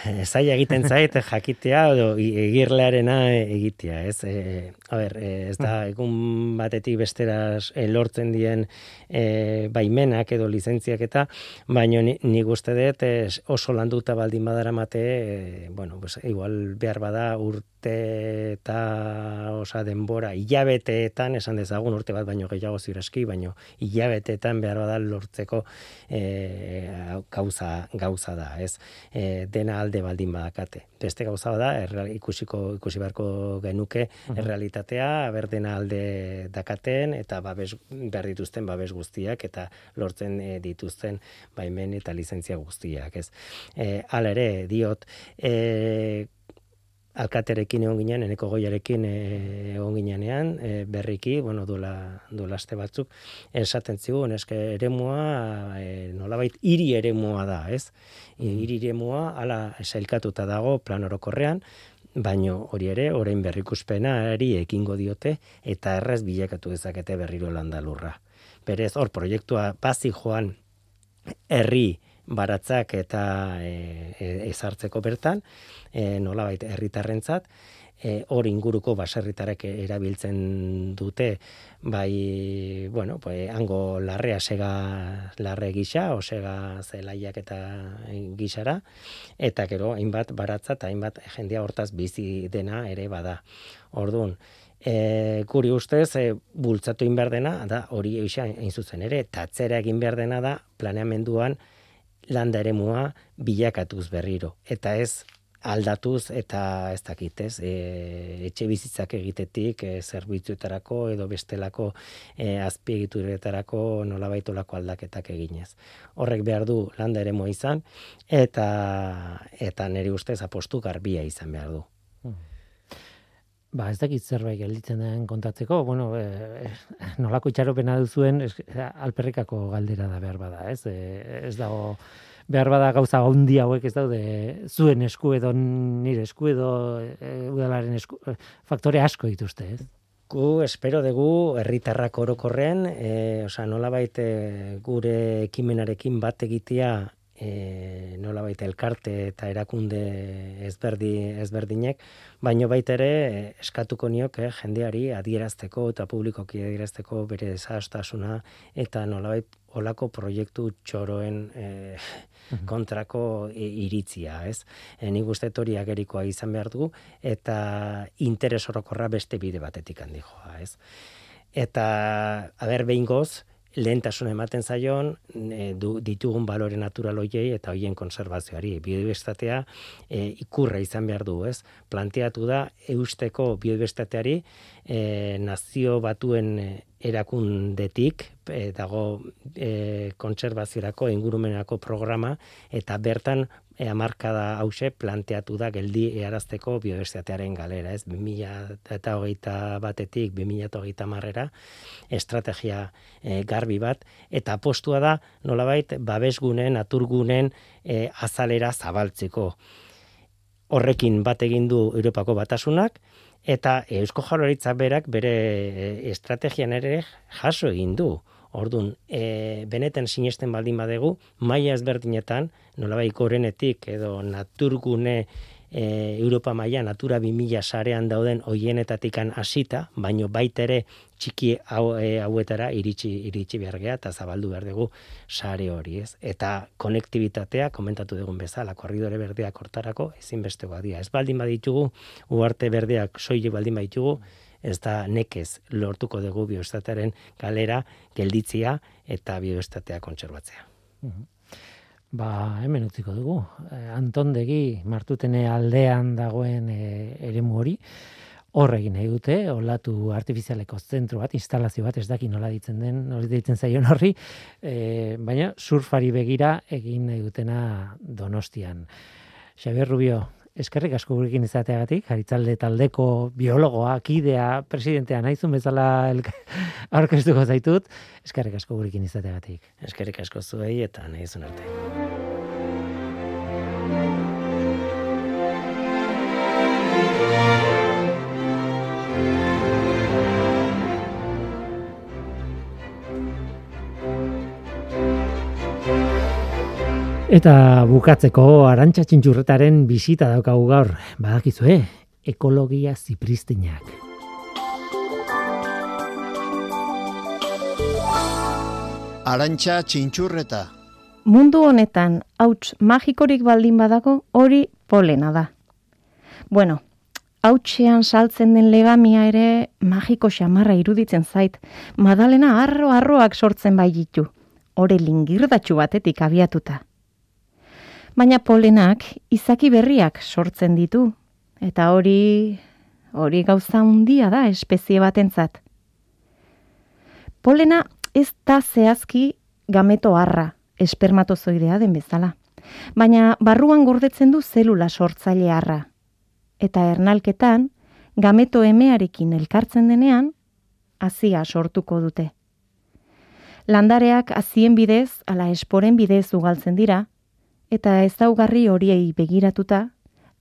eh, zaila egiten zait jakitea edo egirlearena egitea, ez? Eh, a ber, eh, ez da egun batetik besteraz eh, lortzen dien eh, baimenak edo lizentziak eta, baino ni, ni guzti dut oso landuta baldin badara mate, eh, bueno, pues, igual behar bada urte eta osa denbora hilabeteetan esan dezagun urte bat baino gehiago ziuraski baino hilabeteetan behar bada lortzeko e, gauza, gauza da ez? E, dena alde baldin badakate. Beste gauza da ikusiko ikusi beharko genuke errealitatea ber dena alde dakaten eta babes behar dituzten babes guztiak eta lortzen e, dituzten baimen eta lizentzia guztiak ez e, ala ere diot e, alkaterekin egon ginen, eneko goiarekin eh, egon ginenean, e, berriki, bueno, duela, duela aste batzuk, esaten zigun, eske eremua, e, nolabait, hiri eremua da, ez? Hiri eremua, ala, esailkatuta dago, plan orokorrean, baino hori ere, orain berrikuspena eri ekingo diote, eta errez bilakatu dezakete berriro landalurra. Berez, hor, proiektua bazi joan, herri, baratzak eta e, e, ezartzeko bertan, e, nolabait herritarrentzat, e, hor inguruko baserritarek erabiltzen dute, bai, bueno, pues, hango larrea sega larre gisa, o sega zelaiak eta gisara, eta gero, hainbat baratza eta hainbat jendea hortaz bizi dena ere bada. Orduan, E, guri ustez, e, bultzatu inberdena, da hori eixa hain zuzen ere, tatzera egin behar dena da planeamenduan landa eremua bilakatuz berriro. Eta ez aldatuz eta ez dakit, ez, e, etxe bizitzak egitetik e, zerbitzuetarako edo bestelako e, azpiegituretarako nolabaitolako aldaketak eginez. Horrek behar du landa eremua izan eta eta neri ustez apostu garbia izan behar du. Ba, ez dakit zerbait gelditzen den kontatzeko, bueno, e, nolako itxaropena duzuen, es, alperrikako galdera da behar bada, ez? E, ez dago, behar bada gauza handi hauek ez daude zuen esku edo nire esku edo e, udalaren esku, faktore asko dituzte, ez? Gu espero dugu herritarrak orokorren, e, osea nolabait gure ekimenarekin bat egitea e, nola baita elkarte eta erakunde ezberdi, ezberdinek, baino baita ere eskatuko niok eh, jendeari adierazteko eta publikoki adierazteko bere desastasuna eta nola olako proiektu txoroen e, kontrako iritzia, ez? E, nik uste hori agerikoa izan behar dugu, eta interes orokorra beste bide batetik handi joa, ez? Eta, haber behin lehentasun ematen zaion e, du, ditugun balore natural hoiei eta hoien konservazioari. Biodiversitatea e, ikurra izan behar du, ez? Planteatu da eusteko biodiversitateari e, nazio batuen erakundetik e, dago e, konservaziorako ingurumenako programa eta bertan e, amarkada hause planteatu da geldi earazteko biodiversitatearen galera, ez? 2000 eta hogeita batetik 2000 eta hogeita marrera estrategia e, garbi bat, eta postua da nolabait babesgunen, naturgunen e, azalera zabaltzeko. Horrekin bat egin du Europako batasunak, eta Eusko Jaurlaritza berak bere e, estrategian ere jaso egin du. Ordun, e, benetan sinesten baldin badegu, maila ezberdinetan, nolabai gorenetik edo naturgune e, Europa maila Natura 2000 sarean dauden hoienetatikan hasita, baino baitere txiki hau, e, hauetara iritsi iritsi behar eta zabaldu behar dugu sare hori, ez? Eta konektibitatea komentatu dugun bezala, korridore berdeak hortarako ezinbestekoa dira. Ez baldin baditugu, uarte berdeak soilik baldin baditugu, ez da nekez lortuko dugu bioestatearen galera gelditzia eta bioestatea kontserbatzea. Mhm. Ba, hemen utziko dugu. Eh, Antondegi martutene aldean dagoen eh, eremu hori hor nahi dute, olatu artifizialeko zentro bat, instalazio bat, ez daki nola ditzen den, nola ditzen zaion horri, eh, baina surfari begira egin nahi dutena donostian. Xabier Rubio, eskerrik asko gurekin izateagatik, jaritzalde taldeko biologoa, kidea, presidentea naizun bezala aurkeztuko zaitut, eskerrik asko gurekin izateagatik. Eskerrik asko zuei eta nahizun arte. Eta bukatzeko arantxa txintxurretaren bisita daukagu gaur, badakizue, ekologia zipristinak. Arantxa txintxurreta. Mundu honetan, hauts magikorik baldin badago, hori polena da. Bueno, hautsean saltzen den legamia ere magiko xamarra iruditzen zait, madalena arro-arroak sortzen bai ditu, ore lingirdatxu batetik abiatuta. Baina polenak izaki berriak sortzen ditu. Eta hori, hori gauza handia da espezie batentzat. Polena ez da zehazki gameto harra, espermatozoidea den bezala. Baina barruan gordetzen du zelula sortzaile harra. Eta ernalketan, gameto emearekin elkartzen denean, azia sortuko dute. Landareak azien bidez, ala esporen bidez ugaltzen dira, eta ezaugarri horiei begiratuta,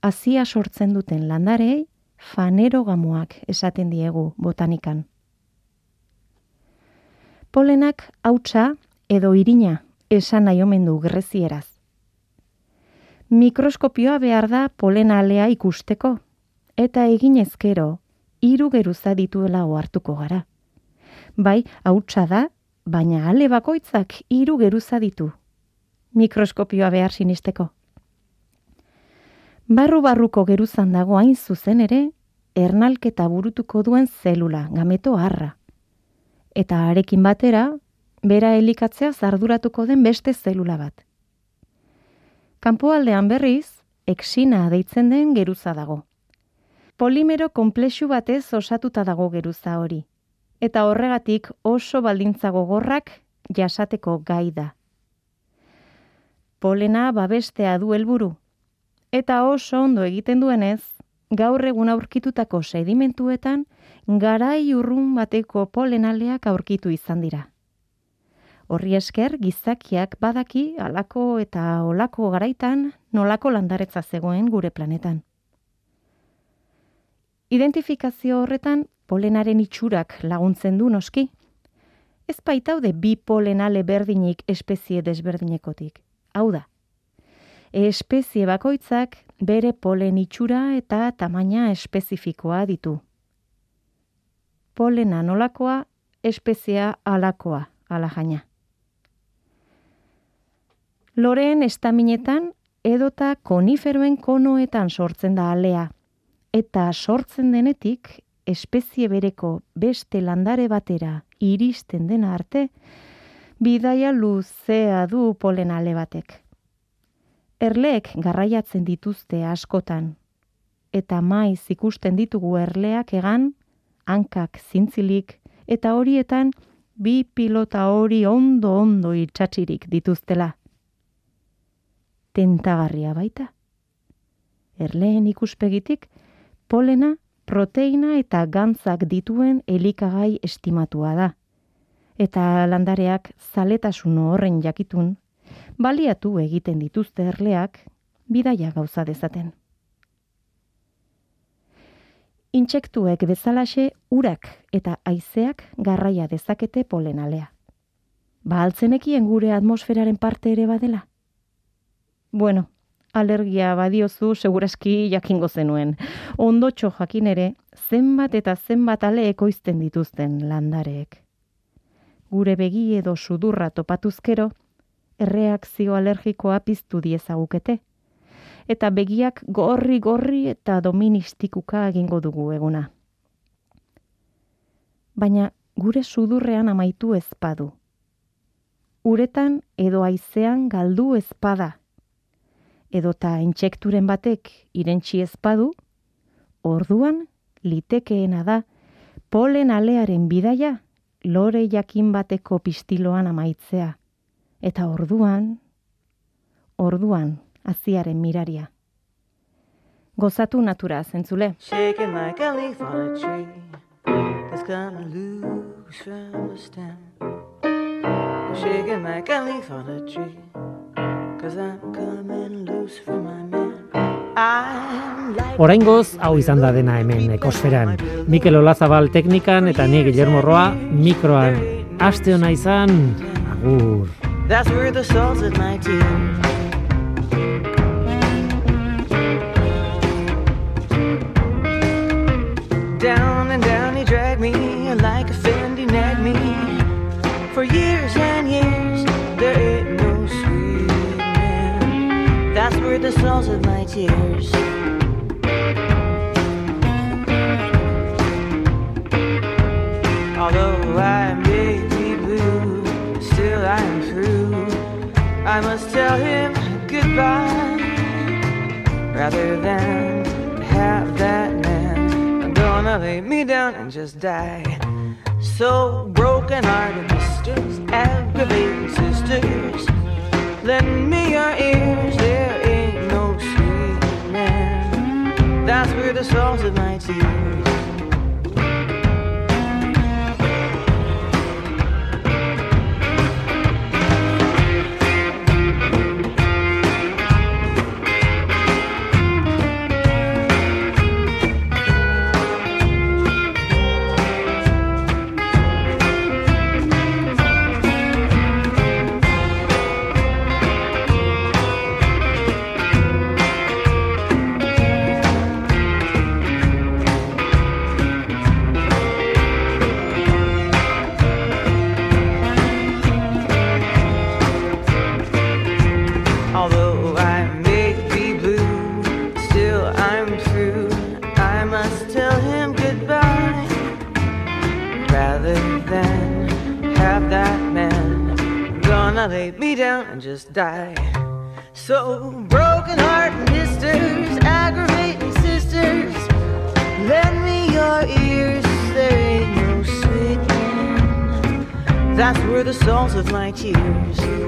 azia sortzen duten landarei fanerogamuak esaten diegu botanikan polenak hautsa edo irina esan nahi omen du grezieraz. Mikroskopioa behar da polena alea ikusteko, eta egin ezkero, hiru geruza dituela ohartuko gara. Bai, hautsa da, baina ale bakoitzak hiru geruza ditu. Mikroskopioa behar sinisteko. Barru-barruko geruzan dago hain zuzen ere, ernalketa burutuko duen zelula, gameto harra eta arekin batera, bera elikatzea zarduratuko den beste zelula bat. Kanpoaldean berriz, exina deitzen den geruza dago. Polimero komplexu batez osatuta dago geruza hori, eta horregatik oso baldintza gogorrak jasateko gai da. Polena babestea du helburu, eta oso ondo egiten duenez, gaur egun aurkitutako sedimentuetan garai urrun bateko polenaleak aurkitu izan dira. Horri esker gizakiak badaki alako eta olako garaitan nolako landaretza zegoen gure planetan. Identifikazio horretan polenaren itxurak laguntzen du noski. Ez baitaude bi polenale berdinik espezie desberdinekotik. Hau da, espezie bakoitzak bere polen itxura eta tamaina espezifikoa ditu. Polena nolakoa, espezia alakoa, ala jaina. Loreen estaminetan edota koniferoen konoetan sortzen da alea, eta sortzen denetik espezie bereko beste landare batera iristen dena arte, bidaia luzea du polen ale batek. Erleek garraiatzen dituzte askotan, eta maiz ikusten ditugu erleak egan, hankak zintzilik, eta horietan bi pilota hori ondo ondo itxatxirik dituztela. Tentagarria baita. Erleen ikuspegitik, polena, proteina eta gantzak dituen elikagai estimatua da. Eta landareak zaletasun horren jakitun baliatu egiten dituzte erleak bidaia gauza dezaten. Intsektuek bezalaxe urak eta haizeak garraia dezakete polenalea. Ba altzenekien gure atmosferaren parte ere badela? Bueno, alergia badiozu seguraski jakingo zenuen. Ondotxo jakin ere, zenbat eta zenbat ale ekoizten dituzten landareek. Gure begi edo sudurra topatuzkero, erreakzio alergikoa piztu diezagukete. Eta begiak gorri gorri eta doministikuka egingo dugu eguna. Baina gure sudurrean amaitu ezpadu. Uretan edo aizean galdu ezpada. Edota intsekturen batek irentsi ezpadu, orduan litekeena da polen alearen bidaia lore jakin bateko pistiloan amaitzea. Eta orduan, orduan, aziaren miraria. Gozatu natura, zentzule. Shaking like a leaf on a tree. That's gonna lose from the stem Shaking like a leaf on a tree. Cause I'm coming loose from my man Oraingoz hau izan da dena hemen ekosferan. Mikel Olazabal teknikan eta ni Guillermo Roa mikroan. Aste ona izan. Agur. That's where the salt's at my tears. Down and down he dragged me like a Fendi nagged me for years. Source of my tears. Although I may be blue, still I am true. I must tell him goodbye rather than have that man gonna lay me down and just die. So broken hearted sisters, aggravating sisters, lend me your ears. That's where the source of my tears. Gonna lay me down and just die. So broken heart misters, aggravating sisters, lend me your ears. There ain't no sweet. That's where the source of my tears.